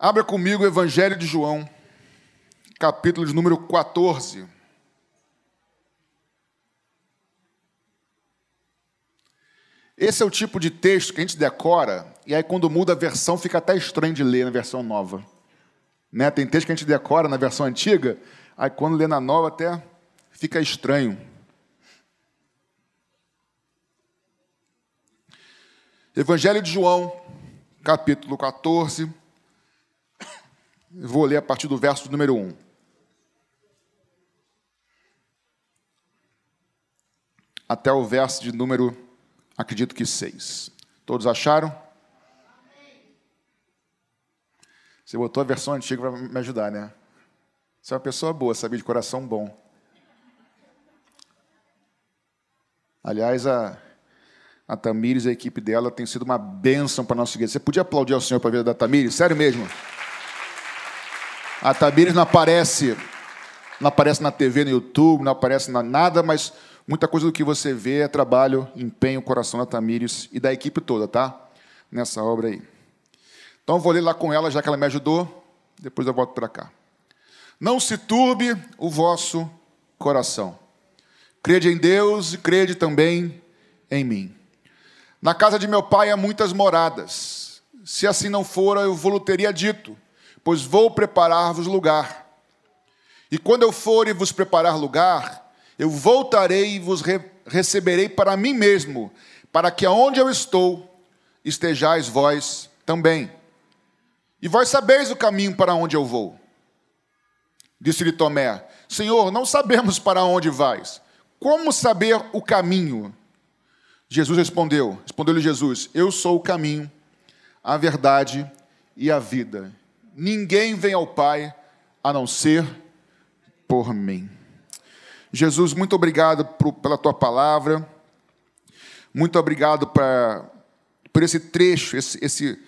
Abra comigo o Evangelho de João, capítulo de número 14. Esse é o tipo de texto que a gente decora, e aí quando muda a versão fica até estranho de ler na versão nova. Né? Tem texto que a gente decora na versão antiga, aí quando lê na nova até fica estranho. Evangelho de João, capítulo 14. Vou ler a partir do verso número 1. Até o verso de número, acredito que 6. Todos acharam? Você botou a versão antiga para me ajudar, né? Você é uma pessoa boa, sabia, de coração bom. Aliás, a, a Tamires e a equipe dela tem sido uma bênção para a nossa igreja. Você podia aplaudir ao Senhor para a vida da Tamires? Sério mesmo? A Tamires não aparece, não aparece na TV, no YouTube, não aparece na nada, mas muita coisa do que você vê é trabalho, empenho, coração da Tamires e da equipe toda, tá? Nessa obra aí. Então eu vou ler lá com ela, já que ela me ajudou, depois eu volto para cá. Não se turbe o vosso coração. Crede em Deus e crede também em mim. Na casa de meu pai há muitas moradas. Se assim não fora, eu vou teria dito pois vou preparar-vos lugar. E quando eu for e vos preparar lugar, eu voltarei e vos re receberei para mim mesmo, para que aonde eu estou, estejais vós também. E vós sabeis o caminho para onde eu vou. Disse-lhe Tomé: Senhor, não sabemos para onde vais. Como saber o caminho? Jesus respondeu: Respondeu-lhe Jesus: Eu sou o caminho, a verdade e a vida. Ninguém vem ao Pai a não ser por mim. Jesus, muito obrigado por, pela tua palavra. Muito obrigado pra, por esse trecho, esse, esse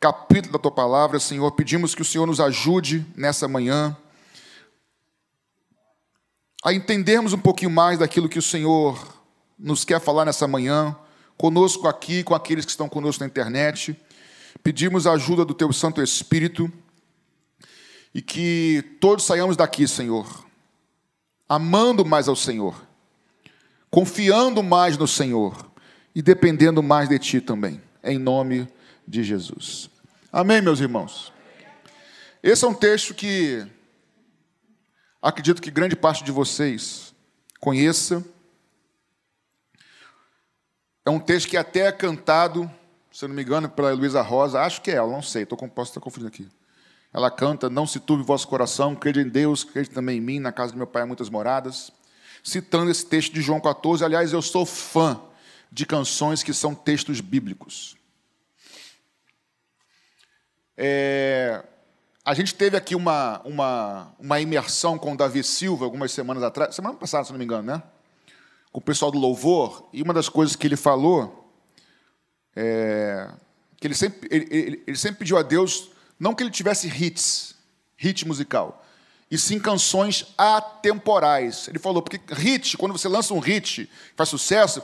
capítulo da tua palavra, Senhor. Pedimos que o Senhor nos ajude nessa manhã a entendermos um pouquinho mais daquilo que o Senhor nos quer falar nessa manhã, conosco aqui, com aqueles que estão conosco na internet. Pedimos a ajuda do Teu Santo Espírito e que todos saiamos daqui, Senhor, amando mais ao Senhor, confiando mais no Senhor e dependendo mais de Ti também, em nome de Jesus. Amém, meus irmãos? Esse é um texto que acredito que grande parte de vocês conheça. É um texto que até é cantado se não me engano, pela Luísa Rosa, acho que é ela, não sei, tô, posso estar confundindo aqui. Ela canta: Não se turbe o vosso coração, crede em Deus, crede também em mim, na casa do meu pai há muitas moradas. Citando esse texto de João 14, aliás, eu sou fã de canções que são textos bíblicos. É, a gente teve aqui uma, uma, uma imersão com o Davi Silva algumas semanas atrás, semana passada, se não me engano, né? Com o pessoal do louvor, e uma das coisas que ele falou é, que ele sempre, ele, ele, ele sempre pediu a Deus, não que ele tivesse hits, hit musical, e sim canções atemporais. Ele falou, porque hit, quando você lança um hit, faz sucesso,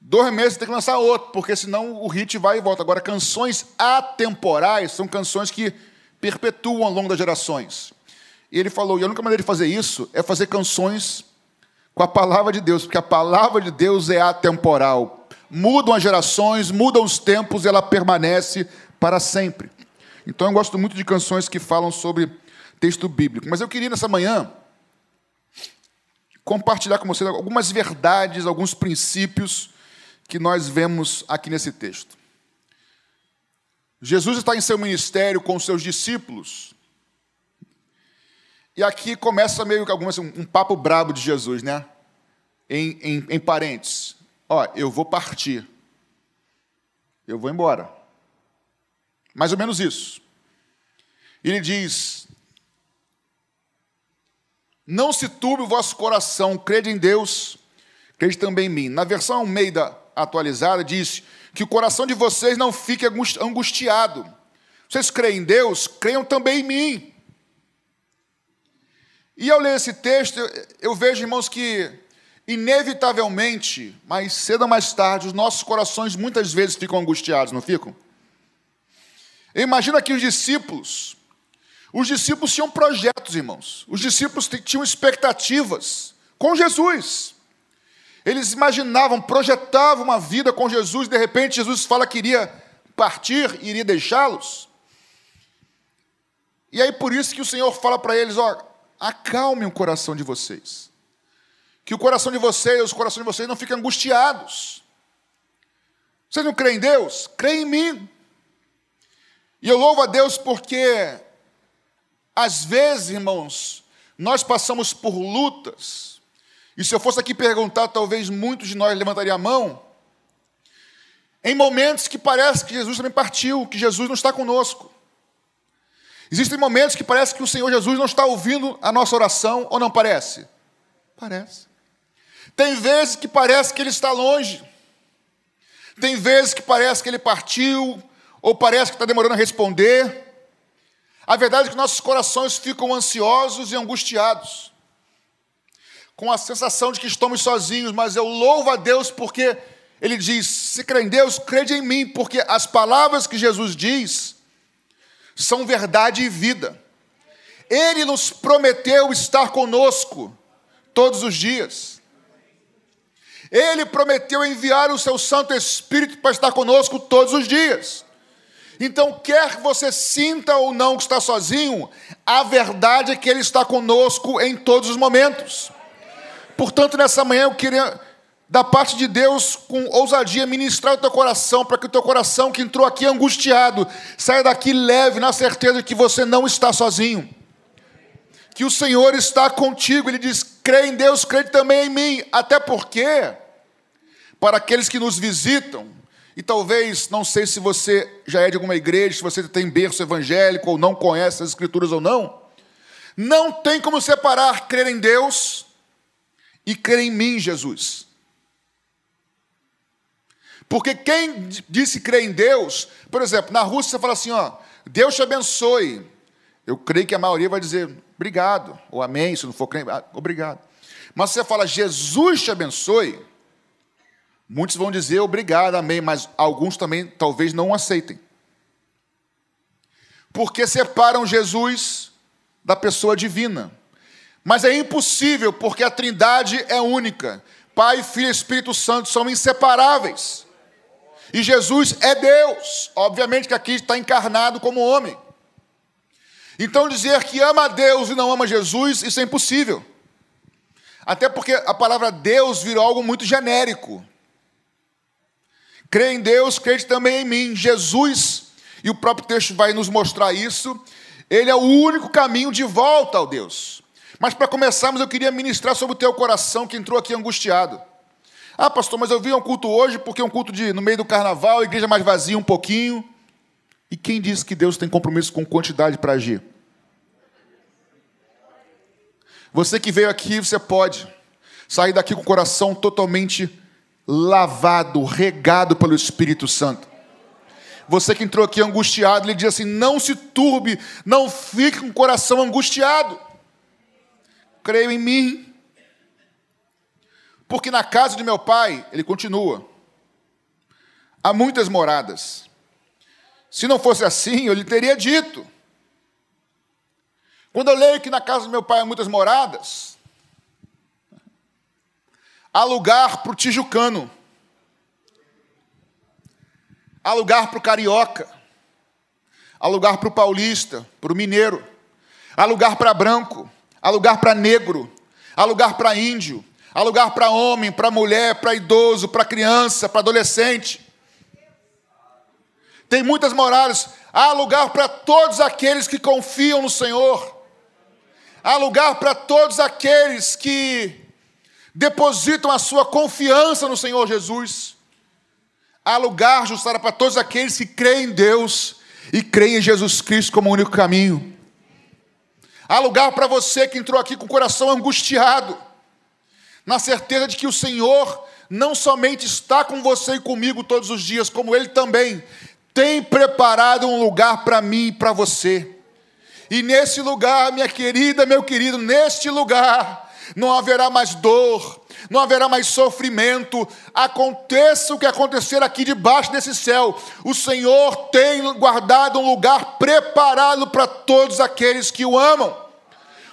dois meses tem que lançar outro, porque senão o hit vai e volta. Agora, canções atemporais são canções que perpetuam ao longo das gerações. E ele falou, e a única maneira de fazer isso é fazer canções com a palavra de Deus, porque a palavra de Deus é atemporal mudam as gerações, mudam os tempos, e ela permanece para sempre. Então eu gosto muito de canções que falam sobre texto bíblico. Mas eu queria nessa manhã compartilhar com vocês algumas verdades, alguns princípios que nós vemos aqui nesse texto. Jesus está em seu ministério com os seus discípulos. E aqui começa meio que algumas, um, um papo brabo de Jesus, né? Em, em, em parentes. Ó, eu vou partir. Eu vou embora. Mais ou menos isso. Ele diz: Não se turbe o vosso coração, crede em Deus, crede também em mim. Na versão Almeida atualizada diz que o coração de vocês não fique angustiado. Vocês creem em Deus, creiam também em mim. E ao ler esse texto, eu vejo, irmãos, que inevitavelmente, mais cedo ou mais tarde, os nossos corações muitas vezes ficam angustiados, não ficam? Imagina que os discípulos, os discípulos tinham projetos, irmãos. Os discípulos tinham expectativas com Jesus. Eles imaginavam, projetavam uma vida com Jesus, de repente Jesus fala que iria partir, iria deixá-los. E aí por isso que o Senhor fala para eles, ó, acalmem o coração de vocês. Que o coração de vocês, os corações de vocês não fiquem angustiados. Vocês não creem em Deus? Creem em mim. E eu louvo a Deus porque, às vezes, irmãos, nós passamos por lutas, e se eu fosse aqui perguntar, talvez muitos de nós levantariam a mão, em momentos que parece que Jesus também partiu, que Jesus não está conosco. Existem momentos que parece que o Senhor Jesus não está ouvindo a nossa oração, ou não parece? Parece. Tem vezes que parece que Ele está longe. Tem vezes que parece que Ele partiu, ou parece que está demorando a responder. A verdade é que nossos corações ficam ansiosos e angustiados, com a sensação de que estamos sozinhos, mas eu louvo a Deus porque Ele diz: se crê em Deus, crede em mim, porque as palavras que Jesus diz são verdade e vida. Ele nos prometeu estar conosco todos os dias. Ele prometeu enviar o seu Santo Espírito para estar conosco todos os dias. Então, quer você sinta ou não que está sozinho, a verdade é que Ele está conosco em todos os momentos. Portanto, nessa manhã eu queria, da parte de Deus, com ousadia, ministrar o teu coração, para que o teu coração que entrou aqui angustiado, saia daqui leve, na certeza de que você não está sozinho. Que o Senhor está contigo, Ele diz: crê em Deus, crê também em mim. Até porque, para aqueles que nos visitam, e talvez, não sei se você já é de alguma igreja, se você tem berço evangélico ou não conhece as escrituras ou não, não tem como separar crer em Deus e crer em mim, Jesus. Porque quem disse crer em Deus, por exemplo, na Rússia você fala assim, ó, Deus te abençoe. Eu creio que a maioria vai dizer obrigado, ou amém, se não for crente, ah, obrigado. Mas se você fala Jesus te abençoe, Muitos vão dizer obrigado, amém, mas alguns também talvez não aceitem. Porque separam Jesus da pessoa divina. Mas é impossível, porque a Trindade é única. Pai, Filho e Espírito Santo são inseparáveis. E Jesus é Deus. Obviamente que aqui está encarnado como homem. Então dizer que ama a Deus e não ama Jesus, isso é impossível. Até porque a palavra Deus virou algo muito genérico. Crê em Deus, crede também em mim. Jesus, e o próprio texto vai nos mostrar isso, ele é o único caminho de volta ao Deus. Mas para começarmos, eu queria ministrar sobre o teu coração que entrou aqui angustiado. Ah, pastor, mas eu vi um culto hoje porque é um culto de no meio do carnaval, igreja mais vazia um pouquinho. E quem disse que Deus tem compromisso com quantidade para agir? Você que veio aqui, você pode sair daqui com o coração totalmente lavado, regado pelo Espírito Santo. Você que entrou aqui angustiado, ele diz assim: não se turbe, não fique com o coração angustiado. Creio em mim. Porque na casa de meu pai, ele continua, há muitas moradas. Se não fosse assim, eu lhe teria dito. Quando eu leio que na casa do meu pai há muitas moradas, Há lugar para o tijucano. Há lugar para o carioca. Há lugar para o paulista, para o mineiro. Há lugar para branco. Há lugar para negro. Há lugar para índio. Há lugar para homem, para mulher, para idoso, para criança, para adolescente. Tem muitas moradas. Há lugar para todos aqueles que confiam no Senhor. Há lugar para todos aqueles que depositam a sua confiança no Senhor Jesus. Há lugar justo para todos aqueles que creem em Deus e creem em Jesus Cristo como o único caminho. Há lugar para você que entrou aqui com o coração angustiado, na certeza de que o Senhor não somente está com você e comigo todos os dias, como Ele também tem preparado um lugar para mim e para você. E nesse lugar, minha querida, meu querido, neste lugar, não haverá mais dor, não haverá mais sofrimento. Aconteça o que acontecer aqui debaixo desse céu, o Senhor tem guardado um lugar preparado para todos aqueles que o amam.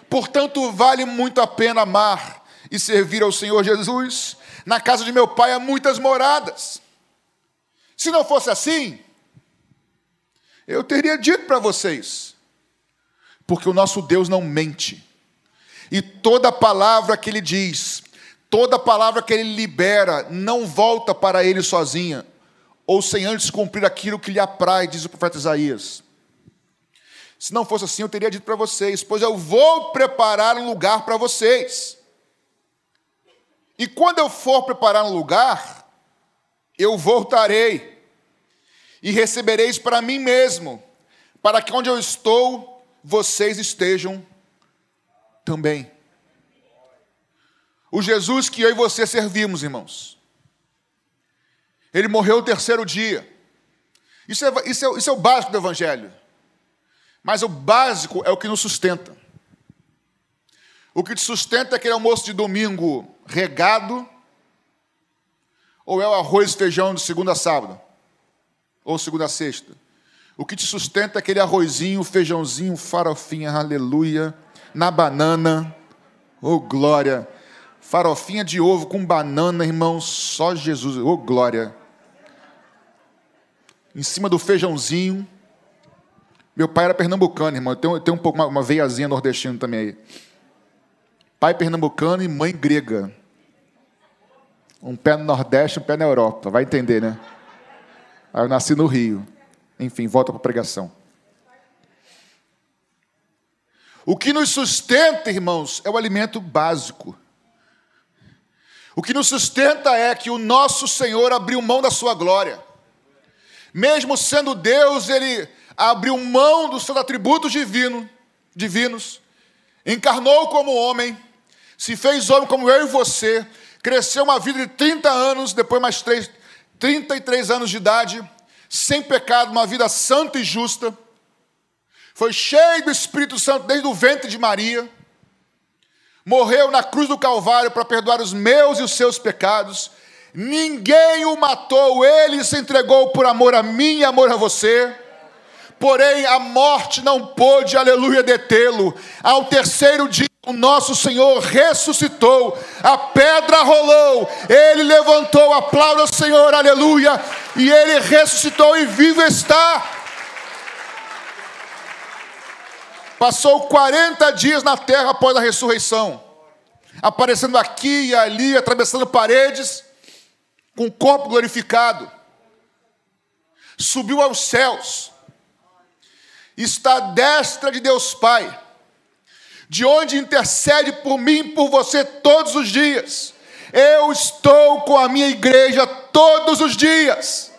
Portanto, vale muito a pena amar e servir ao Senhor Jesus. Na casa de meu pai há muitas moradas. Se não fosse assim, eu teria dito para vocês, porque o nosso Deus não mente. E toda palavra que ele diz, toda palavra que ele libera, não volta para ele sozinha, ou sem antes cumprir aquilo que lhe apraz, diz o profeta Isaías. Se não fosse assim, eu teria dito para vocês, pois eu vou preparar um lugar para vocês. E quando eu for preparar um lugar, eu voltarei e recebereis para mim mesmo, para que onde eu estou, vocês estejam também. O Jesus que eu e você servimos, irmãos. Ele morreu o terceiro dia. Isso é, isso, é, isso é o básico do Evangelho. Mas o básico é o que nos sustenta. O que te sustenta é aquele almoço de domingo regado, ou é o arroz e feijão de segunda a sábado, ou segunda a sexta. O que te sustenta é aquele arrozinho, feijãozinho, farofinha, aleluia, na banana, oh glória. Farofinha de ovo com banana, irmão, só Jesus, oh glória. Em cima do feijãozinho. Meu pai era pernambucano, irmão. Eu tenho, um pouco uma, uma veiazinha nordestina também aí. Pai pernambucano e mãe grega. Um pé no Nordeste, um pé na Europa. Vai entender, né? Aí eu nasci no Rio. Enfim, volta para a pregação. O que nos sustenta, irmãos, é o alimento básico. O que nos sustenta é que o nosso Senhor abriu mão da sua glória. Mesmo sendo Deus, ele abriu mão dos seus atributos divino, divinos, encarnou como homem, se fez homem como eu e você, cresceu uma vida de 30 anos, depois mais 3, 33 anos de idade, sem pecado, uma vida santa e justa foi cheio do Espírito Santo desde o ventre de Maria, morreu na cruz do Calvário para perdoar os meus e os seus pecados. Ninguém o matou, ele se entregou por amor a mim e amor a você. Porém, a morte não pôde, aleluia, detê-lo. Ao terceiro dia, o nosso Senhor ressuscitou, a pedra rolou, ele levantou, aplauda o Senhor, aleluia, e ele ressuscitou e vivo está. Passou 40 dias na terra após a ressurreição, aparecendo aqui e ali, atravessando paredes, com o corpo glorificado. Subiu aos céus, está à destra de Deus Pai, de onde intercede por mim e por você todos os dias. Eu estou com a minha igreja todos os dias.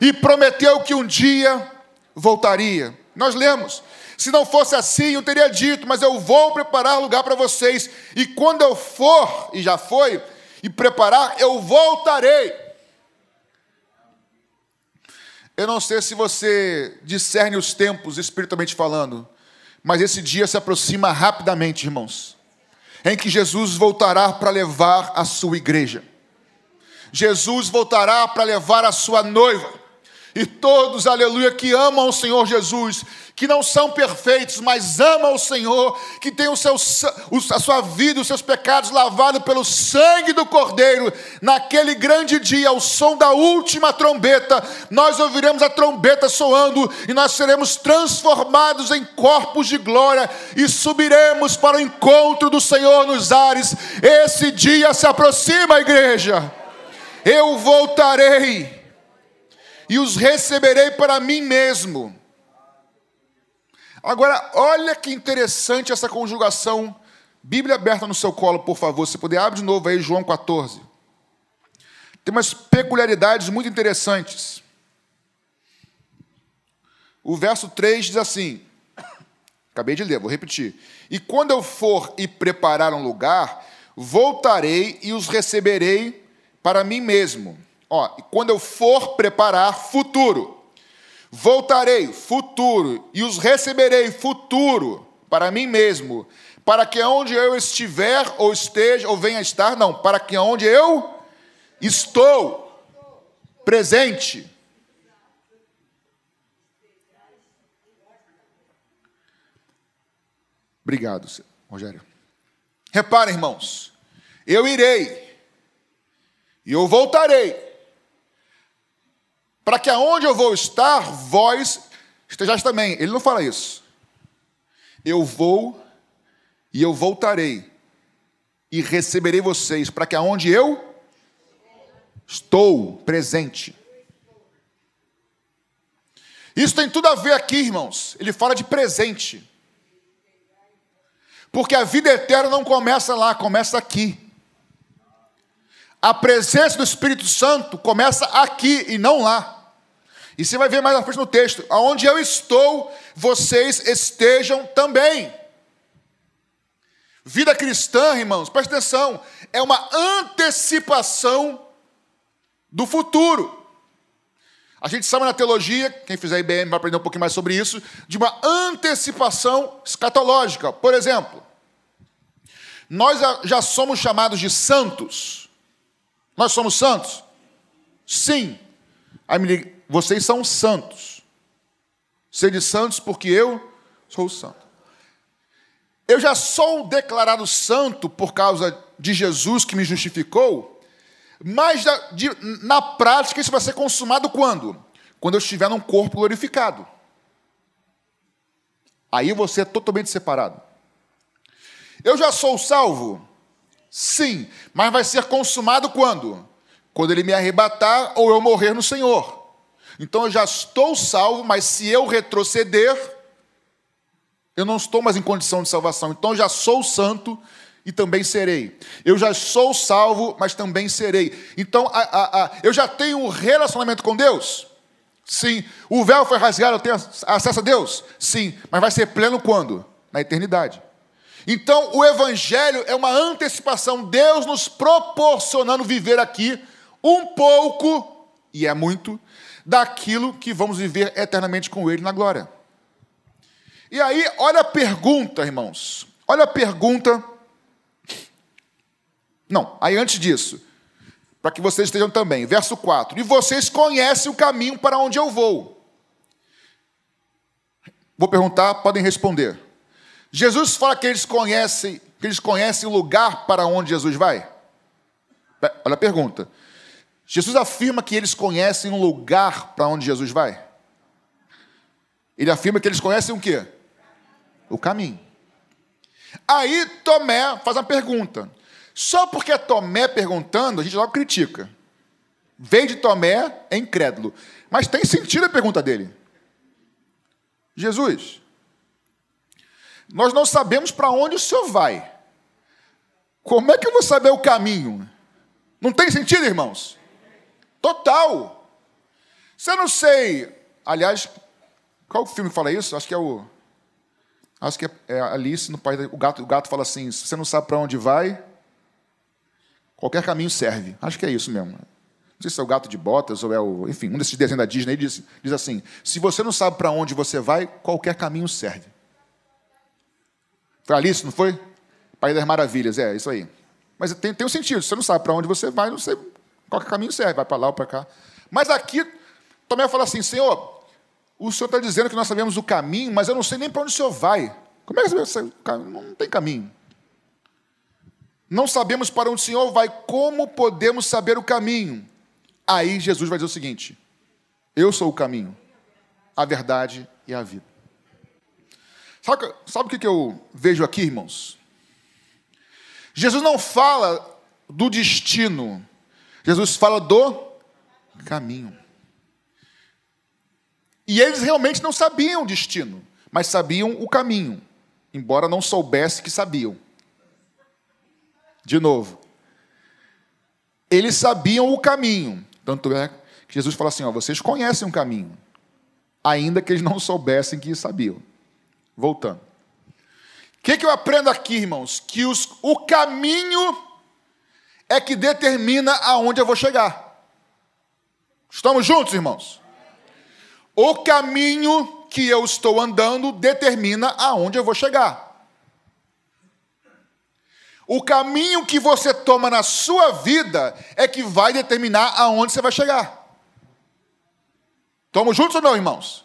E prometeu que um dia voltaria. Nós lemos se não fosse assim, eu teria dito, mas eu vou preparar lugar para vocês, e quando eu for, e já foi, e preparar, eu voltarei. Eu não sei se você discerne os tempos espiritualmente falando, mas esse dia se aproxima rapidamente, irmãos, em que Jesus voltará para levar a sua igreja. Jesus voltará para levar a sua noiva. E todos, aleluia, que amam o Senhor Jesus, que não são perfeitos, mas amam o Senhor, que têm o seu, a sua vida, os seus pecados lavados pelo sangue do Cordeiro, naquele grande dia, ao som da última trombeta, nós ouviremos a trombeta soando e nós seremos transformados em corpos de glória e subiremos para o encontro do Senhor nos ares. Esse dia se aproxima, igreja. Eu voltarei e os receberei para mim mesmo. Agora, olha que interessante essa conjugação. Bíblia aberta no seu colo, por favor. Se puder, abre de novo aí, João 14. Tem umas peculiaridades muito interessantes. O verso 3 diz assim: acabei de ler, vou repetir. E quando eu for e preparar um lugar, voltarei e os receberei para mim mesmo Ó, quando eu for preparar, futuro. Voltarei, futuro, e os receberei, futuro, para mim mesmo, Para que onde eu estiver, ou esteja, ou venha estar, não, para que onde eu estou presente. Obrigado, Rogério. Reparem, irmãos, eu irei e eu voltarei, para que aonde eu vou estar, vós estejais também. Ele não fala isso. Eu vou e eu voltarei e receberei vocês, para que aonde eu estou presente. Isso tem tudo a ver aqui, irmãos. Ele fala de presente. Porque a vida eterna não começa lá, começa aqui. A presença do Espírito Santo começa aqui e não lá. E você vai ver mais à frente no texto: aonde eu estou, vocês estejam também. Vida cristã, irmãos, presta atenção, é uma antecipação do futuro. A gente sabe na teologia, quem fizer IBM vai aprender um pouquinho mais sobre isso, de uma antecipação escatológica. Por exemplo, nós já somos chamados de santos. Nós somos santos? Sim. Aí me liga, vocês são santos. Sede santos porque eu sou santo. Eu já sou declarado santo por causa de Jesus que me justificou, mas de, na prática isso vai ser consumado quando? Quando eu estiver num corpo glorificado. Aí você é totalmente separado. Eu já sou salvo? Sim, mas vai ser consumado quando? Quando ele me arrebatar ou eu morrer no Senhor. Então eu já estou salvo, mas se eu retroceder, eu não estou mais em condição de salvação. Então eu já sou santo e também serei. Eu já sou salvo, mas também serei. Então, a, a, a, eu já tenho um relacionamento com Deus? Sim. O véu foi rasgado, eu tenho acesso a Deus? Sim. Mas vai ser pleno quando? Na eternidade. Então, o Evangelho é uma antecipação, Deus nos proporcionando viver aqui um pouco, e é muito, daquilo que vamos viver eternamente com Ele na glória. E aí, olha a pergunta, irmãos. Olha a pergunta não, aí antes disso, para que vocês estejam também, verso 4: E vocês conhecem o caminho para onde eu vou. Vou perguntar, podem responder. Jesus fala que eles conhecem, que eles conhecem o lugar para onde Jesus vai? Olha a pergunta. Jesus afirma que eles conhecem um lugar para onde Jesus vai? Ele afirma que eles conhecem o quê? O caminho. Aí Tomé faz uma pergunta: só porque é Tomé perguntando, a gente logo critica. Veio de Tomé, é incrédulo. Mas tem sentido a pergunta dele. Jesus, nós não sabemos para onde o senhor vai. Como é que eu vou saber o caminho? Não tem sentido, irmãos? Total. Eu não sei. Aliás, qual filme fala isso? Acho que é o. Acho que é Alice no Pai. O gato, o gato fala assim: se você não sabe para onde vai, Qualquer caminho serve. Acho que é isso mesmo. Não sei se é o gato de botas ou é o. Enfim, um desses desenhos da Disney diz, diz assim: se você não sabe para onde você vai, qualquer caminho serve. Foi Alice, não foi? Pai das Maravilhas, é, isso aí. Mas tem, tem um sentido. Se você não sabe para onde você vai, não sei, qualquer caminho serve, vai para lá ou para cá. Mas aqui, Tomé fala assim: Senhor, o Senhor está dizendo que nós sabemos o caminho, mas eu não sei nem para onde o Senhor vai. Como é que você Não tem caminho. Não sabemos para onde o Senhor vai, como podemos saber o caminho? Aí Jesus vai dizer o seguinte: Eu sou o caminho, a verdade e a vida. Sabe, sabe o que eu vejo aqui, irmãos? Jesus não fala do destino, Jesus fala do caminho. E eles realmente não sabiam o destino, mas sabiam o caminho, embora não soubesse que sabiam. De novo. Eles sabiam o caminho. Tanto é que Jesus fala assim: ó, vocês conhecem o caminho, ainda que eles não soubessem que sabiam. Voltando. O que, que eu aprendo aqui, irmãos? Que os, o caminho é que determina aonde eu vou chegar. Estamos juntos, irmãos? O caminho que eu estou andando determina aonde eu vou chegar. O caminho que você toma na sua vida é que vai determinar aonde você vai chegar. Estamos juntos ou não, irmãos?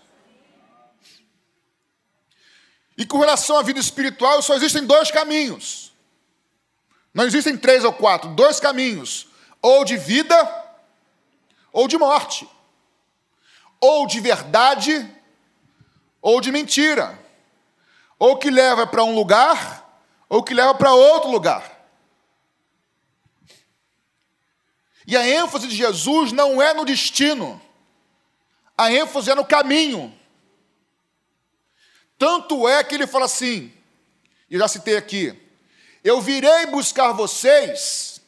E com relação à vida espiritual, só existem dois caminhos. Não existem três ou quatro, dois caminhos: ou de vida ou de morte, ou de verdade ou de mentira, ou que leva para um lugar ou que leva para outro lugar. E a ênfase de Jesus não é no destino, a ênfase é no caminho. Tanto é que ele fala assim, e já citei aqui: Eu virei buscar vocês,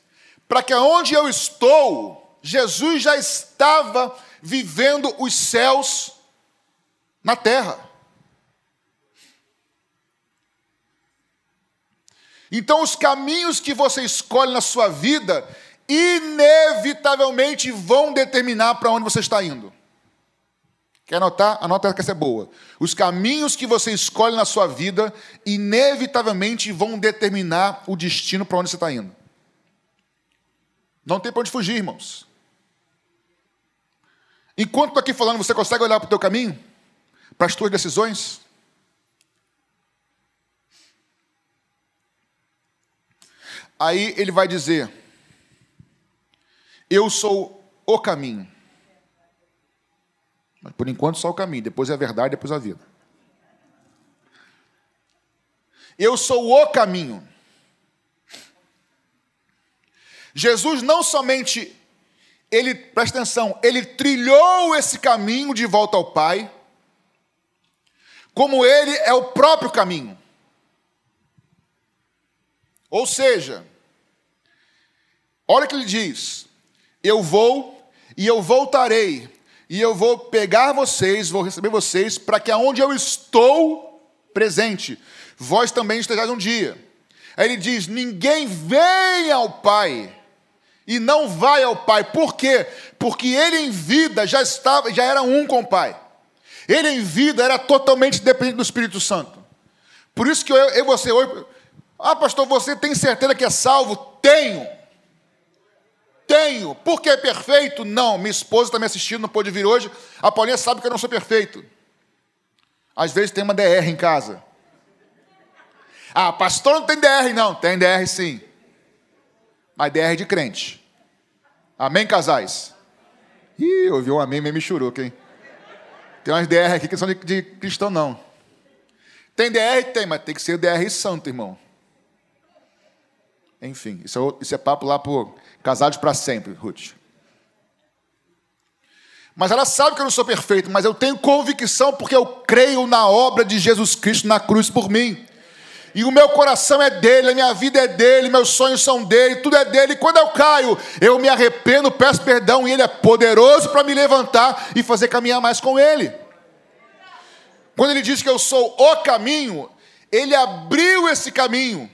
para que aonde eu estou, Jesus já estava vivendo os céus na terra. Então, os caminhos que você escolhe na sua vida, inevitavelmente vão determinar para onde você está indo. Quer anotar? Anota que essa é boa. Os caminhos que você escolhe na sua vida, inevitavelmente vão determinar o destino para onde você está indo. Não tem para onde fugir, irmãos. Enquanto estou aqui falando, você consegue olhar para o teu caminho? Para as tuas decisões? Aí ele vai dizer: Eu sou o caminho. Mas por enquanto só o caminho, depois é a verdade, depois a vida. Eu sou o caminho. Jesus não somente ele, presta atenção, ele trilhou esse caminho de volta ao Pai, como ele é o próprio caminho. Ou seja, olha o que ele diz: Eu vou e eu voltarei, e eu vou pegar vocês, vou receber vocês, para que aonde eu estou presente, vós também estejais um dia. Aí ele diz: Ninguém vem ao Pai e não vai ao Pai. Por quê? Porque ele em vida já estava, já era um com o Pai. Ele em vida era totalmente dependente do Espírito Santo. Por isso que eu e você hoje, ah, pastor, você tem certeza que é salvo? Tenho. Tenho. Porque é perfeito? Não. Minha esposa está me assistindo, não pôde vir hoje. A Paulinha sabe que eu não sou perfeito. Às vezes tem uma DR em casa. Ah, pastor não tem DR, não. Tem DR sim. Mas DR de crente. Amém, casais? Ih, ouviu um amém meio michuruca, hein? Tem umas DR aqui que são de, de cristão, não. Tem DR? Tem, mas tem que ser DR santo, irmão. Enfim, isso é, isso é papo lá por casados para sempre, Ruth. Mas ela sabe que eu não sou perfeito, mas eu tenho convicção porque eu creio na obra de Jesus Cristo na cruz por mim. E o meu coração é dele, a minha vida é dele, meus sonhos são dele, tudo é dele. E quando eu caio, eu me arrependo, peço perdão, e ele é poderoso para me levantar e fazer caminhar mais com ele. Quando ele diz que eu sou o caminho, ele abriu esse caminho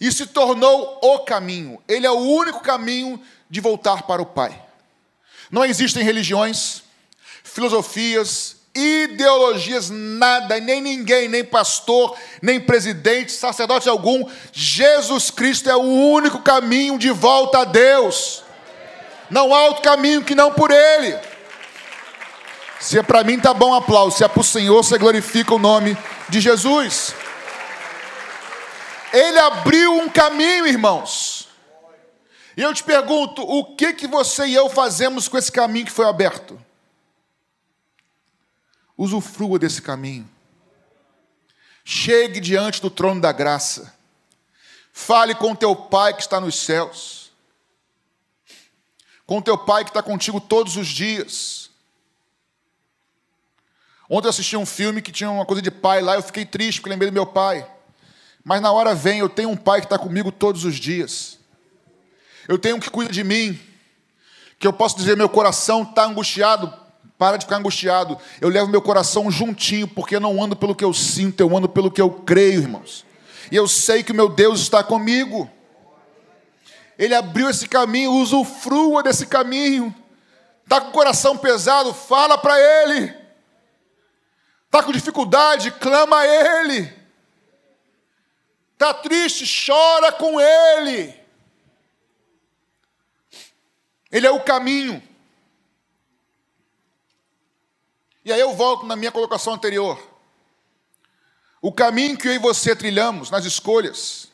e se tornou o caminho. Ele é o único caminho de voltar para o Pai. Não existem religiões, filosofias, ideologias, nada, nem ninguém, nem pastor, nem presidente, sacerdote algum. Jesus Cristo é o único caminho de volta a Deus. Não há outro caminho que não por Ele. Se é para mim, tá bom aplauso. Se é para o Senhor, você glorifica o nome de Jesus. Ele abriu um caminho, irmãos. E eu te pergunto, o que que você e eu fazemos com esse caminho que foi aberto? Usufrua desse caminho. Chegue diante do trono da graça. Fale com teu Pai que está nos céus. Com teu Pai que está contigo todos os dias. Ontem eu assisti um filme que tinha uma coisa de pai lá, eu fiquei triste porque lembrei do meu pai. Mas na hora vem, eu tenho um pai que está comigo todos os dias. Eu tenho um que cuida de mim. Que eu posso dizer, meu coração está angustiado. Para de ficar angustiado. Eu levo meu coração juntinho, porque eu não ando pelo que eu sinto, eu ando pelo que eu creio, irmãos. E eu sei que meu Deus está comigo. Ele abriu esse caminho, usufrua desse caminho. Está com o coração pesado, fala para Ele. Está com dificuldade, clama a Ele. Está triste? Chora com Ele. Ele é o caminho. E aí eu volto na minha colocação anterior. O caminho que eu e você trilhamos nas escolhas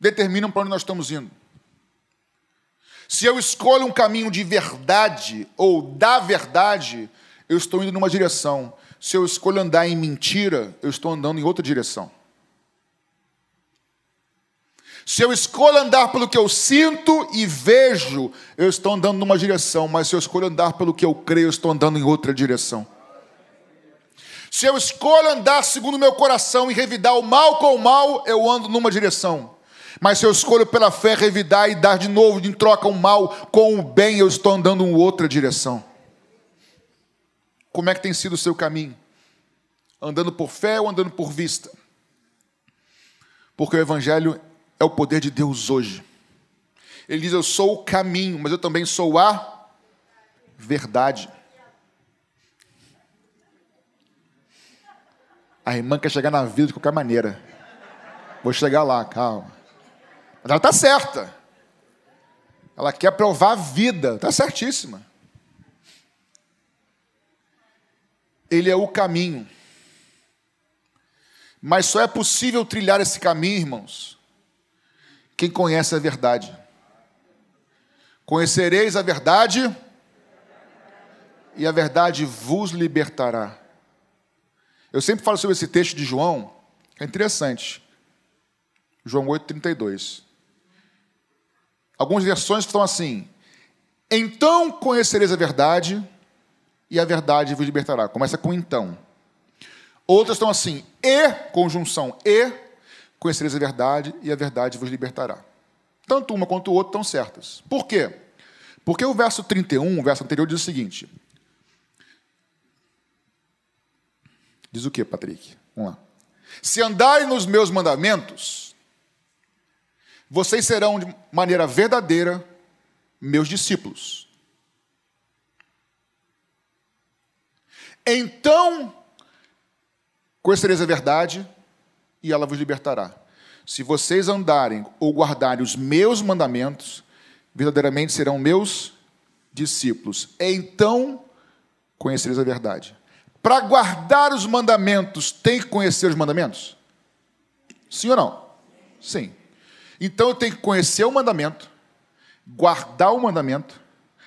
determinam para onde nós estamos indo. Se eu escolho um caminho de verdade ou da verdade, eu estou indo numa direção. Se eu escolho andar em mentira, eu estou andando em outra direção. Se eu escolho andar pelo que eu sinto e vejo, eu estou andando numa direção, mas se eu escolho andar pelo que eu creio, eu estou andando em outra direção. Se eu escolho andar segundo o meu coração e revidar o mal com o mal, eu ando numa direção. Mas se eu escolho pela fé revidar e dar de novo em troca o mal com o bem, eu estou andando em outra direção. Como é que tem sido o seu caminho? Andando por fé ou andando por vista? Porque o Evangelho é o poder de Deus hoje. Ele diz: Eu sou o caminho, mas eu também sou a verdade. A irmã quer chegar na vida de qualquer maneira. Vou chegar lá, calma. Mas ela está certa. Ela quer provar a vida, está certíssima. Ele é o caminho. Mas só é possível trilhar esse caminho, irmãos, quem conhece a verdade. Conhecereis a verdade, e a verdade vos libertará. Eu sempre falo sobre esse texto de João, é interessante. João 8,32. Algumas versões estão assim: Então conhecereis a verdade, e a verdade vos libertará. Começa com então. Outras estão assim: E, conjunção, e conhecereis a verdade, e a verdade vos libertará. Tanto uma quanto o outro estão certas. Por quê? Porque o verso 31, o verso anterior, diz o seguinte: Diz o que, Patrick? Vamos lá. Se andarem nos meus mandamentos, vocês serão de maneira verdadeira meus discípulos. Então conhecereis a verdade e ela vos libertará. Se vocês andarem ou guardarem os meus mandamentos, verdadeiramente serão meus discípulos. Então conhecereis a verdade. Para guardar os mandamentos, tem que conhecer os mandamentos? Sim ou não? Sim. Então eu tenho que conhecer o mandamento, guardar o mandamento,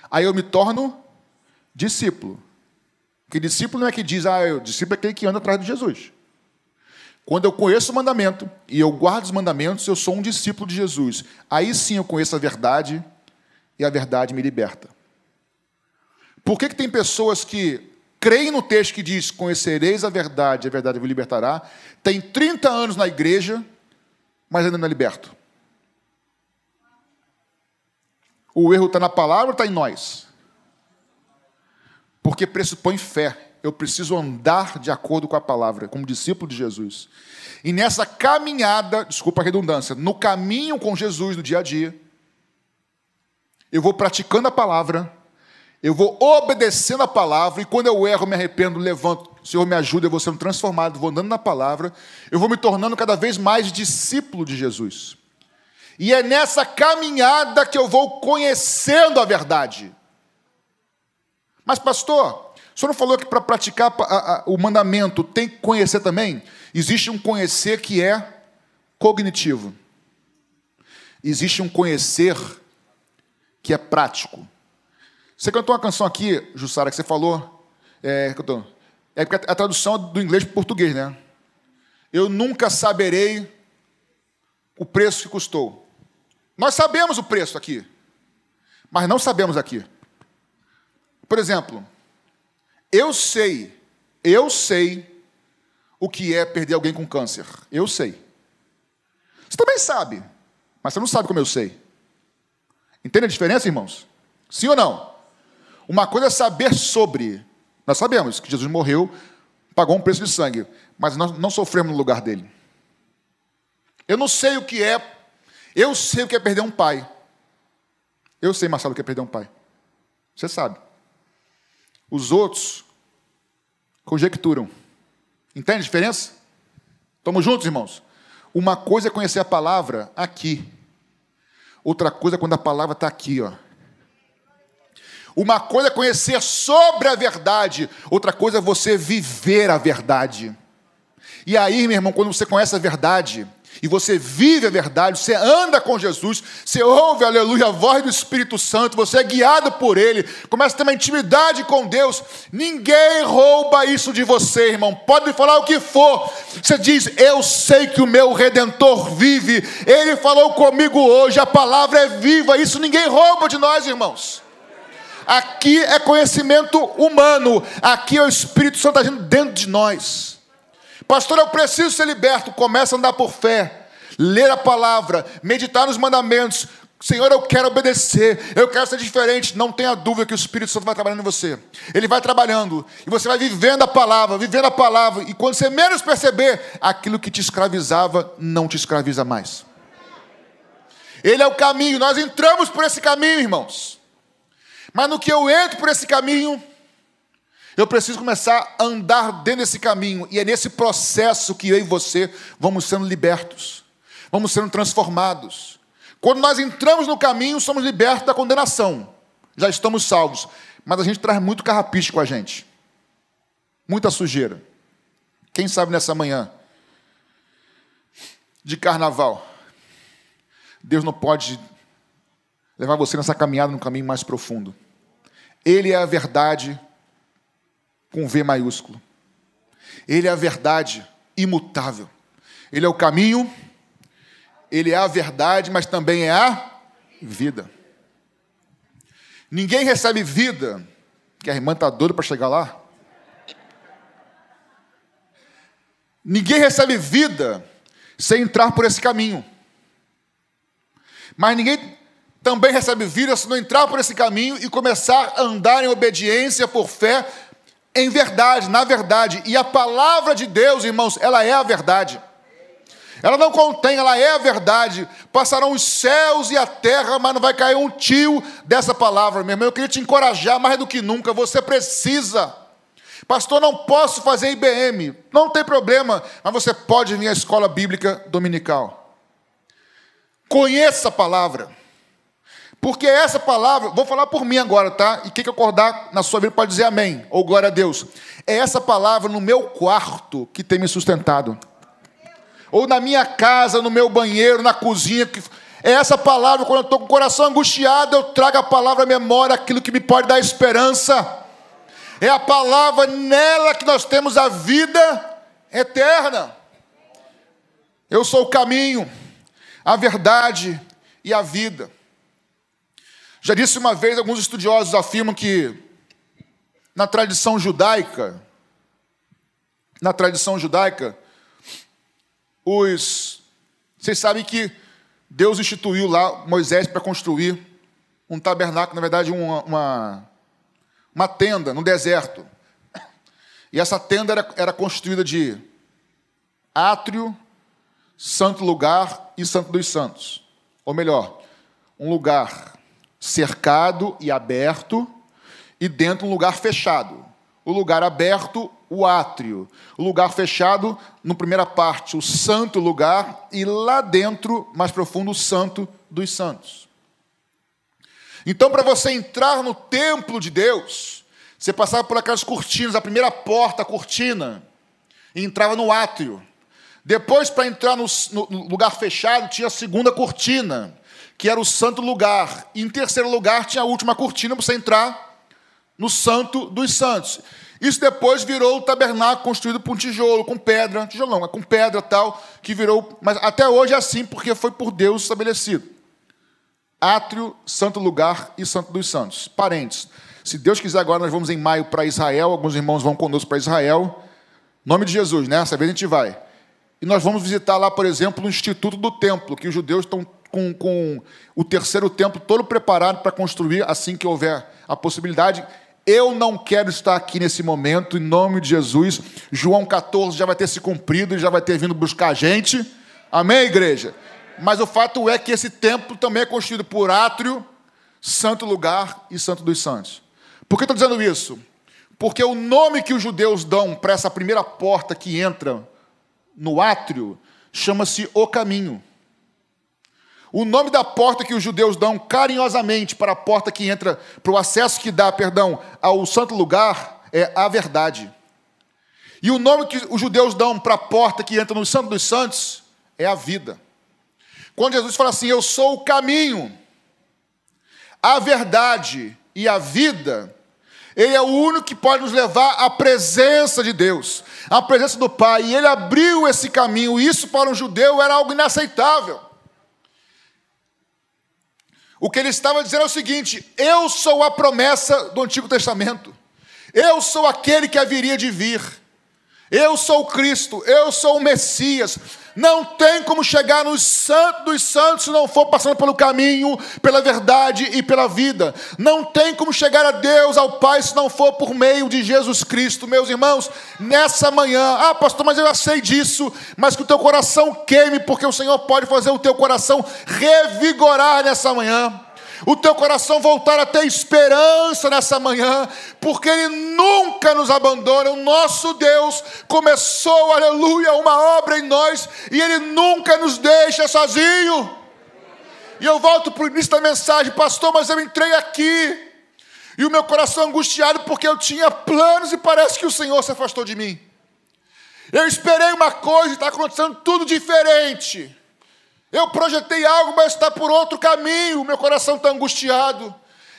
aí eu me torno discípulo. Porque discípulo não é que diz, ah, o discípulo é aquele que anda atrás de Jesus. Quando eu conheço o mandamento e eu guardo os mandamentos, eu sou um discípulo de Jesus. Aí sim eu conheço a verdade e a verdade me liberta. Por que, que tem pessoas que creem no texto que diz: Conhecereis a verdade, a verdade vos libertará. Tem 30 anos na igreja, mas ainda não é liberto. O erro está na palavra ou está em nós? Porque pressupõe fé. Eu preciso andar de acordo com a palavra, como discípulo de Jesus. E nessa caminhada, desculpa a redundância, no caminho com Jesus no dia a dia, eu vou praticando a palavra, eu vou obedecendo a palavra, e quando eu erro, me arrependo, levanto, Senhor me ajuda, eu vou sendo transformado, vou andando na palavra, eu vou me tornando cada vez mais discípulo de Jesus. E é nessa caminhada que eu vou conhecendo a verdade. Mas, pastor, o senhor não falou que para praticar o mandamento tem que conhecer também? Existe um conhecer que é cognitivo. Existe um conhecer que é prático. Você cantou uma canção aqui, Jussara, que você falou. É, cantou, é porque a tradução é do inglês para o português, né? Eu nunca saberei o preço que custou. Nós sabemos o preço aqui, mas não sabemos aqui. Por exemplo, eu sei, eu sei o que é perder alguém com câncer. Eu sei. Você também sabe, mas você não sabe como eu sei. Entende a diferença, irmãos? Sim ou não? Uma coisa é saber sobre. Nós sabemos que Jesus morreu, pagou um preço de sangue, mas nós não sofremos no lugar dele. Eu não sei o que é. Eu sei o que é perder um pai. Eu sei, Marcelo, o que é perder um pai. Você sabe. Os outros conjecturam. Entende a diferença? Estamos juntos, irmãos? Uma coisa é conhecer a palavra aqui. Outra coisa é quando a palavra está aqui, ó. Uma coisa é conhecer sobre a verdade, outra coisa é você viver a verdade. E aí, meu irmão, quando você conhece a verdade, e você vive a verdade, você anda com Jesus, você ouve, aleluia, a voz do Espírito Santo, você é guiado por Ele, começa a ter uma intimidade com Deus, ninguém rouba isso de você, irmão, pode falar o que for, você diz, eu sei que o meu Redentor vive, Ele falou comigo hoje, a palavra é viva, isso ninguém rouba de nós, irmãos. Aqui é conhecimento humano, aqui é o Espírito Santo agindo dentro de nós. Pastor, eu preciso ser liberto. Começa a andar por fé, ler a palavra, meditar nos mandamentos. Senhor, eu quero obedecer, eu quero ser diferente. Não tenha dúvida que o Espírito Santo vai trabalhando em você. Ele vai trabalhando e você vai vivendo a palavra, vivendo a palavra. E quando você menos perceber, aquilo que te escravizava não te escraviza mais. Ele é o caminho, nós entramos por esse caminho, irmãos. Mas no que eu entro por esse caminho, eu preciso começar a andar dentro desse caminho, e é nesse processo que eu e você vamos sendo libertos, vamos sendo transformados. Quando nós entramos no caminho, somos libertos da condenação, já estamos salvos, mas a gente traz muito carrapicho com a gente, muita sujeira. Quem sabe nessa manhã de carnaval, Deus não pode levar você nessa caminhada no caminho mais profundo. Ele é a verdade com V maiúsculo. Ele é a verdade imutável. Ele é o caminho, ele é a verdade, mas também é a vida. Ninguém recebe vida, que a irmã está doida para chegar lá. Ninguém recebe vida sem entrar por esse caminho. Mas ninguém também recebe vida se não entrar por esse caminho e começar a andar em obediência por fé em verdade, na verdade. E a palavra de Deus, irmãos, ela é a verdade. Ela não contém, ela é a verdade. Passarão os céus e a terra, mas não vai cair um tio dessa palavra, meu irmão. Eu queria te encorajar mais do que nunca. Você precisa. Pastor, não posso fazer IBM. Não tem problema, mas você pode vir à escola bíblica dominical. Conheça a palavra. Porque essa palavra, vou falar por mim agora, tá? E quem que acordar na sua vida pode dizer amém, ou glória a Deus. É essa palavra no meu quarto que tem me sustentado. Ou na minha casa, no meu banheiro, na cozinha. É essa palavra, quando eu estou com o coração angustiado, eu trago a palavra à memória, aquilo que me pode dar esperança. É a palavra nela que nós temos a vida eterna. Eu sou o caminho, a verdade e a vida. Já disse uma vez, alguns estudiosos afirmam que na tradição judaica, na tradição judaica, os vocês sabem que Deus instituiu lá Moisés para construir um tabernáculo, na verdade, uma, uma, uma, tenda no deserto. E essa tenda era, era constituída de átrio, santo lugar e santo dos santos. Ou melhor, um lugar cercado e aberto, e dentro um lugar fechado. O lugar aberto, o átrio. O lugar fechado, na primeira parte, o santo lugar, e lá dentro, mais profundo, o santo dos santos. Então, para você entrar no templo de Deus, você passava por aquelas cortinas, a primeira porta, a cortina, e entrava no átrio. Depois, para entrar no, no lugar fechado, tinha a segunda cortina que era o santo lugar. E em terceiro lugar tinha a última cortina para você entrar no santo dos santos. Isso depois virou o tabernáculo construído por um tijolo, com pedra, tijolão, com pedra tal, que virou, mas até hoje é assim, porque foi por Deus estabelecido. Átrio, santo lugar e santo dos santos. Parentes. Se Deus quiser, agora nós vamos em maio para Israel, alguns irmãos vão conosco para Israel. Nome de Jesus, né? Essa vez a gente vai. E nós vamos visitar lá, por exemplo, o Instituto do Templo, que os judeus estão com, com o terceiro templo todo preparado para construir assim que houver a possibilidade. Eu não quero estar aqui nesse momento, em nome de Jesus. João 14 já vai ter se cumprido e já vai ter vindo buscar a gente. Amém, igreja? Mas o fato é que esse templo também é construído por átrio, santo lugar e santo dos santos. Por que estou dizendo isso? Porque o nome que os judeus dão para essa primeira porta que entra no átrio, chama-se o caminho. O nome da porta que os judeus dão carinhosamente para a porta que entra, para o acesso que dá, perdão, ao santo lugar, é a verdade. E o nome que os judeus dão para a porta que entra no Santo dos Santos é a vida. Quando Jesus fala assim: Eu sou o caminho, a verdade e a vida, Ele é o único que pode nos levar à presença de Deus, à presença do Pai. E Ele abriu esse caminho. Isso para um judeu era algo inaceitável. O que ele estava dizendo é o seguinte: Eu sou a promessa do Antigo Testamento, eu sou aquele que haveria de vir. Eu sou o Cristo, eu sou o Messias. Não tem como chegar nos santos dos santos se não for passando pelo caminho, pela verdade e pela vida. Não tem como chegar a Deus, ao Pai, se não for por meio de Jesus Cristo. Meus irmãos, nessa manhã, ah, pastor, mas eu já sei disso, mas que o teu coração queime, porque o Senhor pode fazer o teu coração revigorar nessa manhã o teu coração voltar a ter esperança nessa manhã, porque Ele nunca nos abandona. O nosso Deus começou, aleluia, uma obra em nós e Ele nunca nos deixa sozinho. E eu volto para o início da mensagem, pastor, mas eu entrei aqui e o meu coração angustiado porque eu tinha planos e parece que o Senhor se afastou de mim. Eu esperei uma coisa e está acontecendo tudo diferente. Eu projetei algo, mas está por outro caminho. Meu coração está angustiado.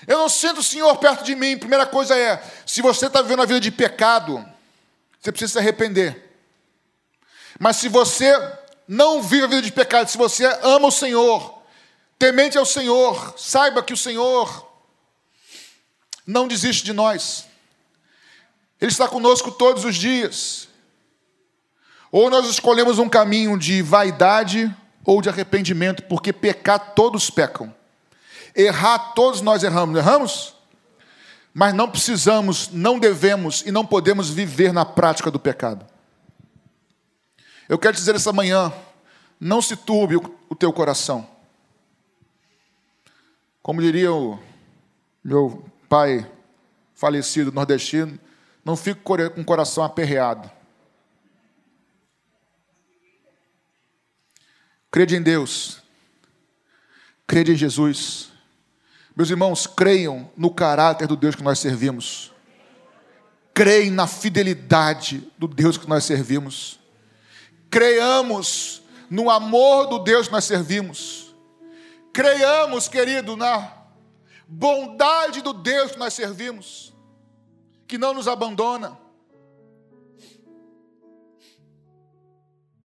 Eu não sinto o Senhor perto de mim. Primeira coisa é: se você está vivendo a vida de pecado, você precisa se arrepender. Mas se você não vive a vida de pecado, se você ama o Senhor, temente ao Senhor, saiba que o Senhor não desiste de nós. Ele está conosco todos os dias. Ou nós escolhemos um caminho de vaidade ou de arrependimento, porque pecar todos pecam. Errar todos nós erramos, erramos? Mas não precisamos, não devemos e não podemos viver na prática do pecado. Eu quero dizer essa manhã, não se turbe o teu coração. Como diria o meu pai falecido nordestino, não fique com o coração aperreado. Crede em Deus. Crede em Jesus. Meus irmãos, creiam no caráter do Deus que nós servimos. Creem na fidelidade do Deus que nós servimos. Creiamos no amor do Deus que nós servimos. Creiamos, querido, na bondade do Deus que nós servimos, que não nos abandona